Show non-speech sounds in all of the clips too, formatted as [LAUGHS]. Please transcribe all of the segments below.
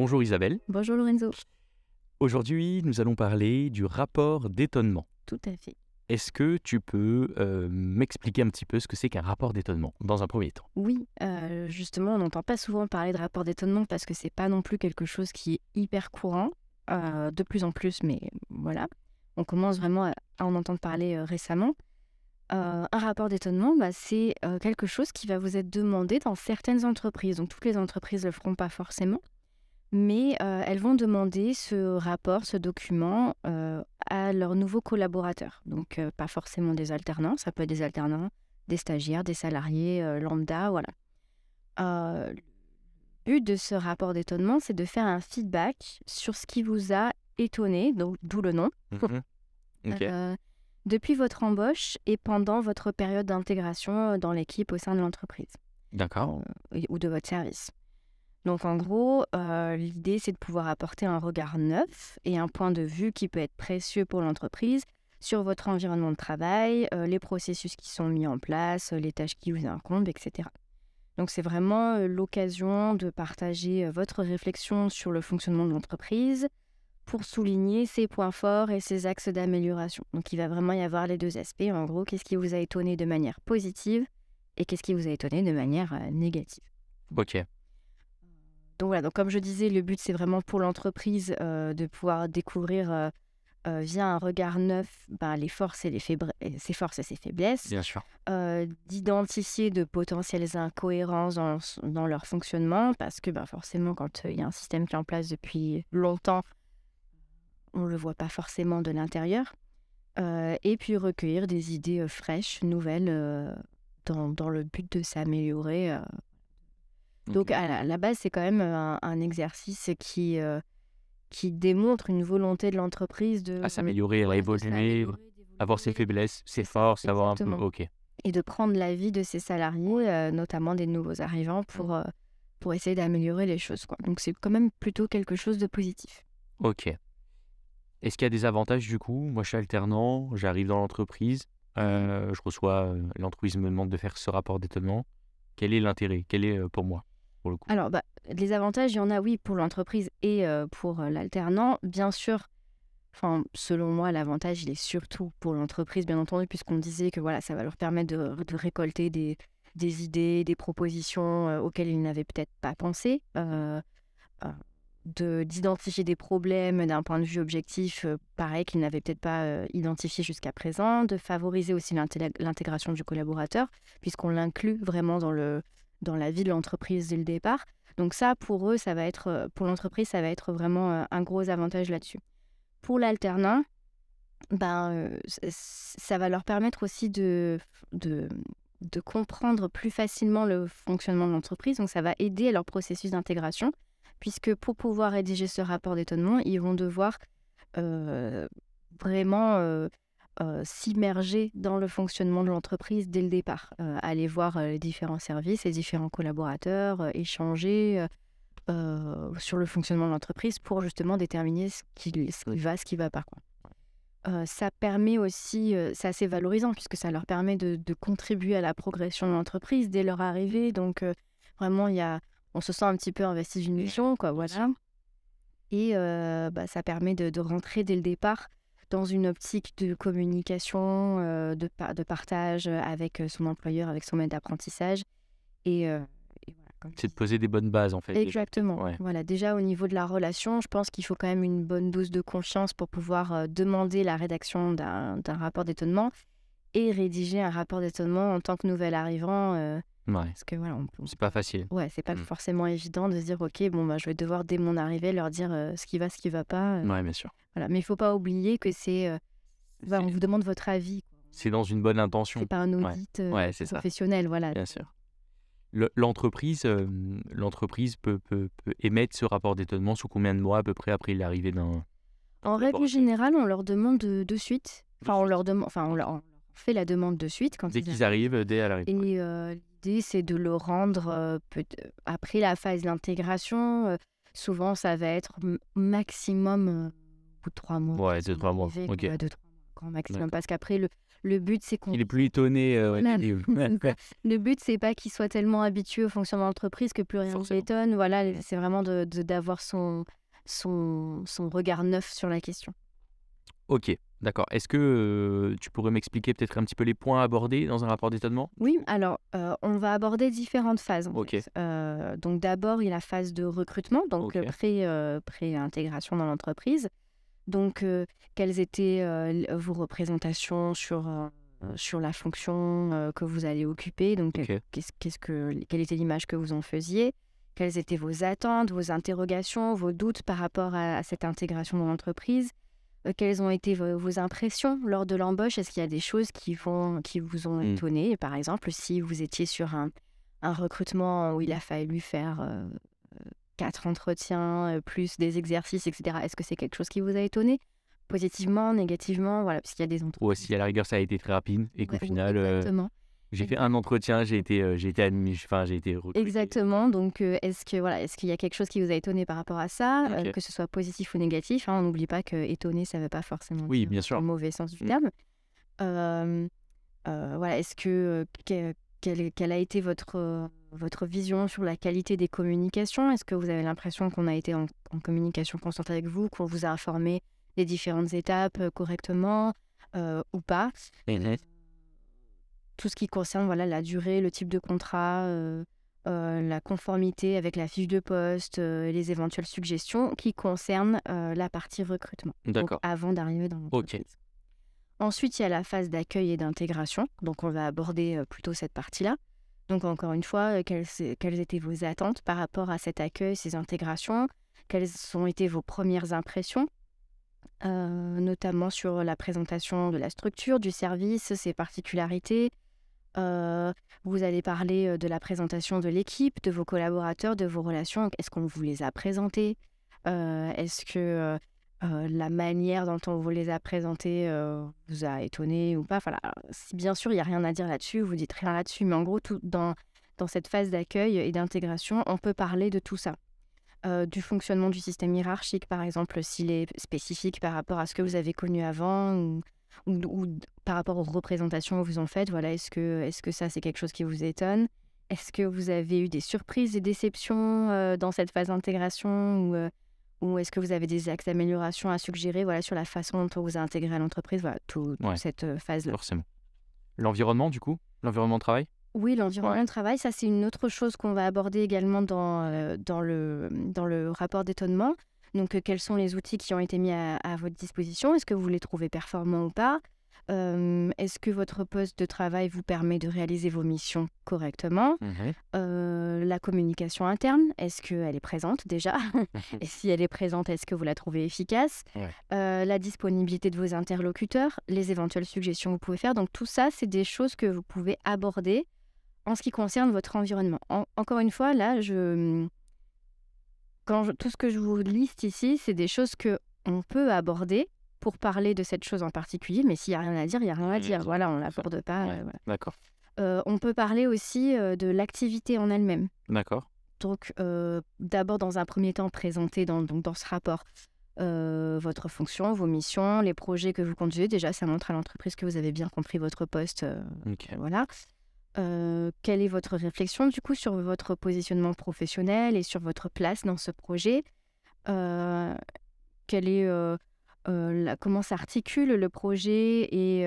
Bonjour Isabelle. Bonjour Lorenzo. Aujourd'hui, nous allons parler du rapport d'étonnement. Tout à fait. Est-ce que tu peux euh, m'expliquer un petit peu ce que c'est qu'un rapport d'étonnement dans un premier temps? Oui, euh, justement, on n'entend pas souvent parler de rapport d'étonnement parce que c'est pas non plus quelque chose qui est hyper courant, euh, de plus en plus, mais voilà. On commence vraiment à, à en entendre parler récemment. Un rapport d'étonnement, bah, c'est quelque chose qui va vous être demandé dans certaines entreprises. Donc toutes les entreprises ne le feront pas forcément, mais euh, elles vont demander ce rapport, ce document euh, à leurs nouveaux collaborateurs. Donc euh, pas forcément des alternants, ça peut être des alternants, des stagiaires, des salariés lambda, voilà. Le but de ce rapport d'étonnement, c'est de faire un feedback sur ce qui vous a étonné, d'où le nom, [LAUGHS] euh, depuis votre embauche et pendant votre période d'intégration dans l'équipe au sein de l'entreprise D'accord. ou de votre service. Donc en gros, euh, l'idée c'est de pouvoir apporter un regard neuf et un point de vue qui peut être précieux pour l'entreprise sur votre environnement de travail, euh, les processus qui sont mis en place, euh, les tâches qui vous incombent, etc. Donc c'est vraiment l'occasion de partager votre réflexion sur le fonctionnement de l'entreprise pour souligner ses points forts et ses axes d'amélioration. Donc il va vraiment y avoir les deux aspects. En gros, qu'est-ce qui vous a étonné de manière positive et qu'est-ce qui vous a étonné de manière négative. Ok. Donc voilà, donc comme je disais, le but c'est vraiment pour l'entreprise euh, de pouvoir découvrir euh, euh, via un regard neuf ben, les forces et les ses forces et ses faiblesses, Bien sûr. d'identifier de potentielles incohérences dans, dans leur fonctionnement, parce que ben, forcément quand il y a un système qui est en place depuis longtemps, on ne le voit pas forcément de l'intérieur. Et puis recueillir des idées fraîches, nouvelles, dans, dans le but de s'améliorer donc à la, à la base, c'est quand même un, un exercice qui, euh, qui démontre une volonté de l'entreprise de, À s'améliorer, à évoluer, avoir ses faiblesses, ses forces, savoir un peu. Ok. et de prendre l'avis de ses salariés, euh, notamment des nouveaux arrivants, pour, euh, pour essayer d'améliorer les choses. Quoi. Donc c'est quand même plutôt quelque chose de positif. Ok. Est-ce qu'il y a des avantages du coup? Moi, je suis alternant, j'arrive dans l'entreprise, euh, je reçois, l'entreprise me demande de faire ce rapport d'étonnement. Quel est l'intérêt? Quel est pour moi, Alors, bah, les avantages, il y en a, oui, pour l'entreprise et euh, pour euh, l'alternant. Bien sûr, selon moi, l'avantage, il est surtout pour l'entreprise, bien entendu, puisqu'on disait que voilà, ça va leur permettre de, récolter des, idées, des propositions euh, auxquelles ils n'avaient peut-être pas pensé, de d'identifier des problèmes d'un point de vue objectif, pareil, qu'ils n'avaient peut-être pas identifié jusqu'à présent, de favoriser aussi l'intég- l'intégration du collaborateur, puisqu'on l'inclut vraiment dans le dans la vie de l'entreprise dès le départ. Donc ça, pour eux, ça va être, euh, pour l'entreprise, ça va être vraiment euh, un gros avantage là-dessus. Pour l'alternant, ben, euh, ça va leur permettre aussi de, de, comprendre plus facilement le fonctionnement de l'entreprise. Donc ça va aider à leur processus d'intégration, puisque pour pouvoir rédiger ce rapport d'étonnement, ils vont devoir vraiment euh, s'immerger dans le fonctionnement de l'entreprise dès le départ, Euh, aller voir euh, les différents services, les différents collaborateurs, échanger sur le fonctionnement de l'entreprise pour justement déterminer ce qui, va, ce qui va pas. Quoi. Ça permet aussi, c'est assez valorisant puisque ça leur permet de, contribuer à la progression de l'entreprise dès leur arrivée. Donc vraiment, y a, on se sent un petit peu investi d'une mission, quoi, voilà. Et bah, ça permet de rentrer dès le départ dans une optique de communication, euh, de, pa- de partage avec euh, son employeur, avec son maître d'apprentissage. Et, euh, et voilà, C'est de poser des bonnes bases en fait. déjà. Exactement. Ouais. Voilà, déjà au niveau de la relation, je pense qu'il faut quand même une bonne dose de confiance pour pouvoir euh, demander la rédaction d'un rapport d'étonnement et rédiger un rapport d'étonnement en tant que nouvel arrivant. Ouais. parce que voilà, on, on- C'est pas facile. ouais, c'est pas Mm. forcément évident de se dire ok, bon bah je vais devoir dès mon arrivée leur dire euh, ce qui va, ce qui va pas. euh, Ouais, bien sûr. voilà, mais il faut pas oublier que c'est, euh, bah, on vous demande votre avis. C'est dans une bonne intention. C'est pas un audit Ouais, ça. professionnel, voilà. Bien sûr. Le- L'entreprise, l'entreprise peut, peut, peut émettre ce rapport d'étonnement sous combien de mois à peu près après l'arrivée d'un. En règle générale, on leur demande de, de suite. Enfin, on leur demande, enfin, on leur fait la demande de suite quand Dès ils qu'ils arrivent, dès à l'arrivée. Et euh, l'idée, c'est de le rendre euh, peut- après la phase d'intégration. euh, souvent, ça va être maximum euh, de trois mois. Ouais, qu'ils deux, trois mois, ok. deux, trois mois. maximum. Parce qu'après, le, le but, c'est qu'on Il est plus étonné, ouais. [LAUGHS] [LAUGHS] Le but, c'est pas qu'il soit tellement habitué au fonctionnement de l'entreprise que plus rien ne l'étonne. Voilà, c'est vraiment de de d'avoir son son son regard neuf sur la question. OK, d'accord. Est-ce que, tu pourrais m'expliquer peut-être un petit peu les points abordés dans un rapport d'étonnement? Oui, alors, on va aborder différentes phases, en OK. fait. Heu, donc d'abord, il y a la phase de recrutement, donc heu, OK. pré, pré-intégration dans l'entreprise. Donc quelles étaient, vos représentations sur, sur la fonction, que vous allez occuper? Donc qu'est-ce qu'est-ce que quelle était l'image que vous en faisiez? Quelles étaient vos attentes, vos interrogations, vos doutes par rapport à à cette intégration dans l'entreprise? Heu, quelles ont été vo vos impressions lors de l'embauche? Est-ce qu'il y a des choses qui vont qui vous ont Mmh. étonné? Par exemple, si vous étiez sur un un recrutement où il a fallu faire, heu, 4 entretiens, heu, plus des exercices et cetera, est-ce que c'est quelque chose qui vous a étonné? Positivement, négativement? Voilà, parce qu'il y a des Ou entreprises si à la rigueur ça a été très rapide et qu'au Ouais, ou final. J'ai fait un entretien, j'ai été, heu, j'ai été admis, enfin j'ai été recruté. Exactement, donc heu, est-ce que voilà, est-ce qu'il y a quelque chose qui vous a étonné par rapport à ça? OK. que ce soit positif ou négatif, hein, on n'oublie pas que étonné, ça ne veut pas forcément Oui, dire, bien sûr. le mauvais sens du Mmh. terme. Heu, voilà, est-ce que, quelle quelle a été votre, votre vision sur la qualité des communications? Est-ce que vous avez l'impression qu'on a été en en communication constante avec vous, qu'on vous a informé des différentes étapes, correctement, ou pas? Mmh Tout ce qui concerne, voilà, la durée, le type de contrat, heu heu, la conformité avec la fiche de poste, et les éventuelles suggestions qui concernent, la partie recrutement, donc D'accord. avant d'arriver dans l'entreprise. Ensuite, il y a la phase d'accueil et d'intégration, donc on va aborder, plutôt cette partie-là. Donc encore une fois, quelles étaient vos attentes par rapport à cet accueil, ces intégrations? Quelles ont été vos premières impressions? Notamment sur la présentation de la structure, du service, ses particularités. Heu, vous allez parler, heu, de la présentation de l'équipe, de vos collaborateurs, de vos relations. Est-ce qu'on vous les a présentés? Heu, est-ce que, la manière dont on vous les a présentés, vous a étonné ou pas? Enfin, si bien sûr, il y a rien à dire là-dessus, vous dites rien là-dessus, mais en gros, tout dans dans cette phase d'accueil et d'intégration, on peut parler de tout ça. Du fonctionnement du système hiérarchique, par exemple, s'il est spécifique par rapport à ce que vous avez connu avant ou par rapport aux représentations que vous en faites, voilà, est-ce que est-ce que ça, c'est quelque chose qui vous étonne? Est-ce que vous avez eu des surprises et déceptions, heu, dans cette phase d'intégration ou, heu, ou est-ce que vous avez des axes d'amélioration à suggérer, voilà, sur la façon dont on vous a intégré à l'entreprise? Voilà, tout toute Ouais, cette, heu, phase-là? forcément. L'environnement du coup? L'environnement de travail? Oui, Ouais. l'environnement de travail, ça, c'est une autre chose qu'on va aborder également dans, dans le, dans le rapport d'étonnement. Donc, heu, quels sont les outils qui ont été mis à à votre disposition? Est-ce que vous les trouvez performants ou pas? Hem, est-ce que votre poste de travail vous permet de réaliser vos missions correctement? Mmh Heu, la communication interne, est-ce qu'elle est présente déjà? [LAUGHS] Et si elle est présente, est-ce que vous la trouvez efficace? Ouais. La disponibilité de vos interlocuteurs, les éventuelles suggestions que vous pouvez faire. Donc tout ça, c'est des choses que vous pouvez aborder en ce qui concerne votre environnement. En encore une fois, là, je, quand je tout ce que je vous liste ici, c'est des choses qu'on peut aborder pour parler de cette chose en particulier, mais s'il y a rien à dire, il y a rien à à dire. Voilà, on ça. l'aborde pas, Ouais, voilà. d'accord. Heu, on peut parler aussi, heu, de l'activité en elle-même. D'accord. Donc, d'abord, dans un premier temps, présenter dans donc dans ce rapport, votre fonction, vos missions, les projets que vous conduisez. Déjà, ça montre à l'entreprise que vous avez bien compris votre poste, heu, OK. voilà. Heu, quelle est votre réflexion, du coup, sur votre positionnement professionnel et sur votre place dans ce projet? Quelle est, heu, la comment s'articule le projet et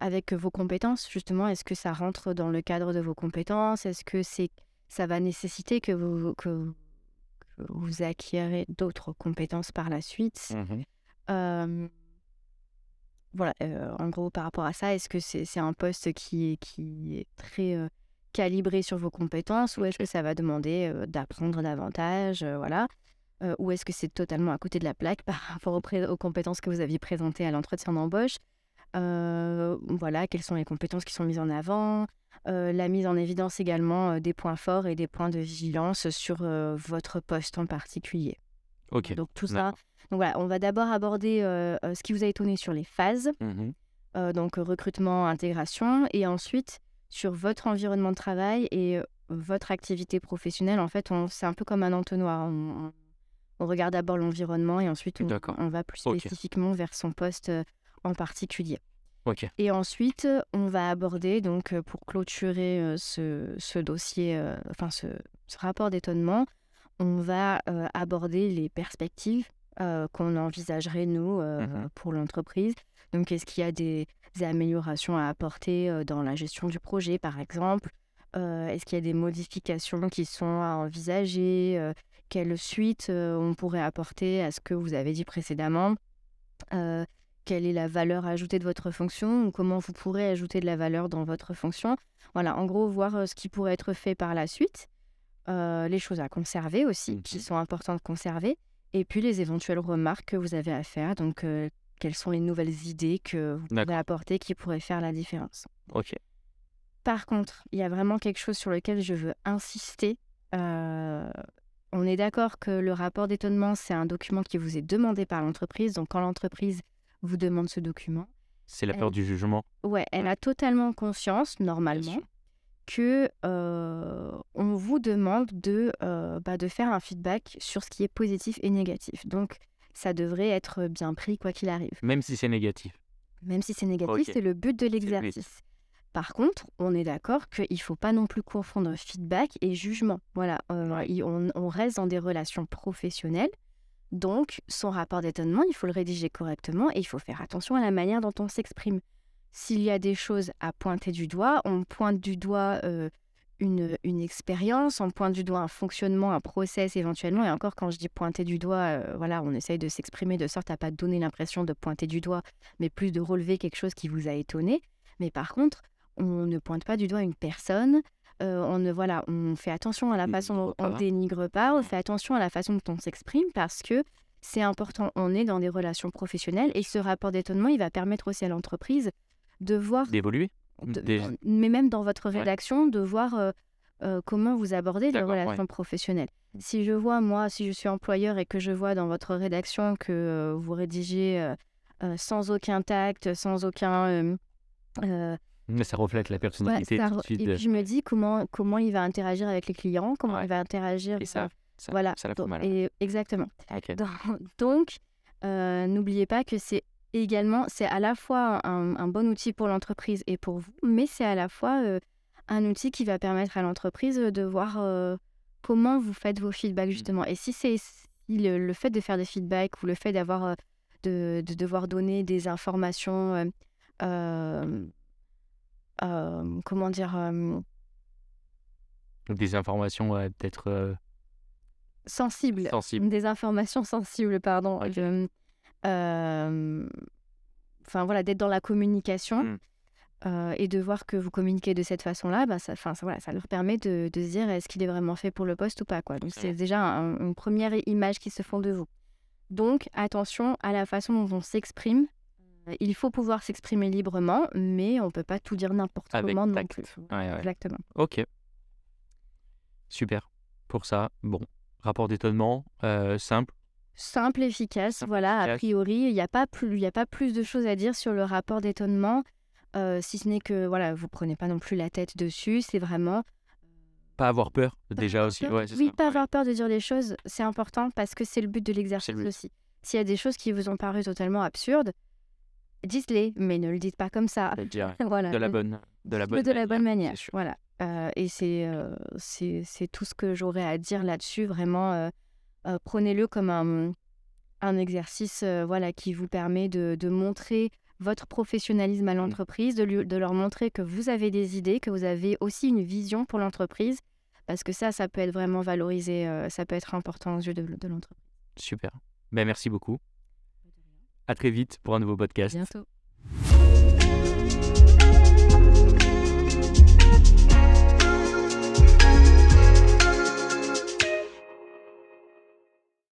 avec vos compétences, justement? Est-ce que ça rentre dans le cadre de vos compétences? Est-ce que c'est ça va nécessiter que vous que que vous acquérez d'autres compétences par la suite? Mmh voilà, heu, en gros, par rapport à ça, est-ce que c'est un poste qui est qui est très, heu, calibré sur vos compétences ou est-ce que ça va demander, heu, d'apprendre davantage, voilà? Ou est-ce que c'est totalement à côté de la plaque par rapport aux aux compétences que vous aviez présentées à l'entretien d'embauche? Voilà, quelles sont les compétences qui sont mises en avant? La mise en évidence également, des points forts et des points de vigilance sur, votre poste en particulier. Donc tout ça. Donc voilà, on va d'abord aborder, heu heu, ce qui vous a étonné sur les phases, Mmh heu, donc euh, recrutement, intégration et ensuite sur votre environnement de travail et votre activité professionnelle. En fait, c'est un peu comme un entonnoir. On On regarde d'abord l'environnement et ensuite on, va plus spécifiquement vers son poste euh, en particulier. Et ensuite, on va aborder, donc euh, pour clôturer euh, ce, ce dossier, euh, enfin ce, ce rapport d'étonnement, on va euh, aborder les perspectives euh, qu'on envisagerait, nous, euh, Mhm. pour l'entreprise. Donc, est-ce qu'il y a des, des améliorations à apporter dans la gestion du projet, par exemple? Est-ce qu'il y a des modifications qui sont à envisager Quelle suite on pourrait apporter à ce que vous avez dit précédemment? Quelle est la valeur ajoutée de votre fonction ou comment vous pourrez ajouter de la valeur dans votre fonction? Voilà, en gros, voir ce qui pourrait être fait par la suite, euh, les choses à conserver aussi, qui Mhm. sont importantes de conserver, et puis les éventuelles remarques que vous avez à faire. Donc, euh, quelles sont les nouvelles idées que vous D'accord. apporter qui pourraient faire la différence? Ok. Par contre, il y a vraiment quelque chose sur lequel je veux insister. Euh, on est d'accord que le rapport d'étonnement, c'est un document qui vous est demandé par l'entreprise. Donc, quand l'entreprise vous demande ce document, C'est la Elle- peur du jugement? ouais, elle a totalement conscience, normalement. Que euh, on vous demande de, euh, bah, de faire un feedback sur ce qui est positif et négatif. Donc, ça devrait être bien pris quoi qu'il arrive. Même si c'est négatif. Même si c'est négatif, c'est le but de l'exercice. Par contre, on est d'accord qu'il ne faut pas non plus confondre feedback et jugement. Voilà, euh, on, on reste dans des relations professionnelles. Donc, son rapport d'étonnement, il faut le rédiger correctement et il faut faire attention à la manière dont on s'exprime. S'il y a des choses à pointer du doigt, on pointe du doigt euh, une, une expérience, on pointe du doigt un fonctionnement, un process éventuellement. Et encore, quand je dis pointer du doigt, euh, voilà, on essaye de s'exprimer de sorte à pas donner l'impression de pointer du doigt, mais plus de relever quelque chose qui vous a étonné. Mais par contre, on ne pointe pas du doigt une personne. euh, on ne voilà, on fait attention à la On façon dont on dénigre pas, on fait attention à la façon dont on s'exprime parce que c'est important. On est dans des relations professionnelles et ce rapport d'étonnement, il va permettre aussi à l'entreprise de voir D'évoluer. mais même dans votre Ouais. rédaction, de voir euh, euh, comment vous abordez les ouais. relations professionnelles. Si je vois, moi, si je suis employeur et que je vois dans votre rédaction que euh, vous rédigez sans aucun tact, sans aucun... Mais ça reflète la ouais, personnalité tout de suite. et puis je me dis comment, comment il va interagir avec les clients, comment il va interagir... Et ça, ça, voilà, ça la fout donc- mal. et, exactement. [LAUGHS] Donc, donc, n'oubliez pas que c'est également, c'est à la fois un, un bon outil pour l'entreprise et pour vous, mais c'est à la fois euh, un outil qui va permettre à l'entreprise de voir euh, comment vous faites vos feedbacks Mmh. justement. Et si c'est si le, le fait de faire des feedbacks ou le fait d'avoir euh, de, de devoir donner des informations, euh, euh, euh, comment dire, euh, des informations euh, peut-être euh, sensibles, sensibles. des informations sensibles, pardon. Je- euh, Enfin voilà, d'être dans la communication Mm. euh, et de voir que vous communiquez de cette façon-là, bah, ça, ça, voilà, ça leur permet de, de se dire est-ce qu'il est vraiment fait pour le poste ou pas. Quoi. Donc c'est déjà un- une première image qui se font de vous. Donc attention à la façon dont on s'exprime. Il faut pouvoir s'exprimer librement, mais on ne peut pas tout dire n'importe comment non plus. Ouais, ouais. Exactement. Ok. Super. Pour ça, bon. Rapport d'étonnement, euh, simple. Simple, efficace, voilà. A priori, il n'y a, pas plus- y a pas plus de choses à dire sur le rapport d'étonnement, euh, si ce n'est que voilà, vous prenez pas non plus la tête dessus. C'est vraiment Pas avoir peur, Pas déjà avoir aussi. peur. Ouais, c'est oui, ça. pas Ouais. avoir peur de dire les choses, c'est important parce que c'est le but de l'exercice aussi. S'il y a des choses qui vous ont paru totalement absurdes, dites-les, mais ne le dites pas comme ça. [LAUGHS] Voilà. De la ne- bonne, de la bonne de la bonne manière. Voilà. Euh, et c'est euh, c'est c'est tout ce que j'aurais à dire là-dessus. Vraiment, euh, prenez-le comme un, un exercice euh, voilà, qui vous permet de, de montrer votre professionnalisme Mmh. à l'entreprise, de, lui- de leur montrer que vous avez des idées, que vous avez aussi une vision pour l'entreprise, parce que ça, ça peut être vraiment valorisé, euh, ça peut être important aux yeux de, de l'entreprise. Super. Ben, merci beaucoup. À très vite pour un nouveau podcast. Bientôt.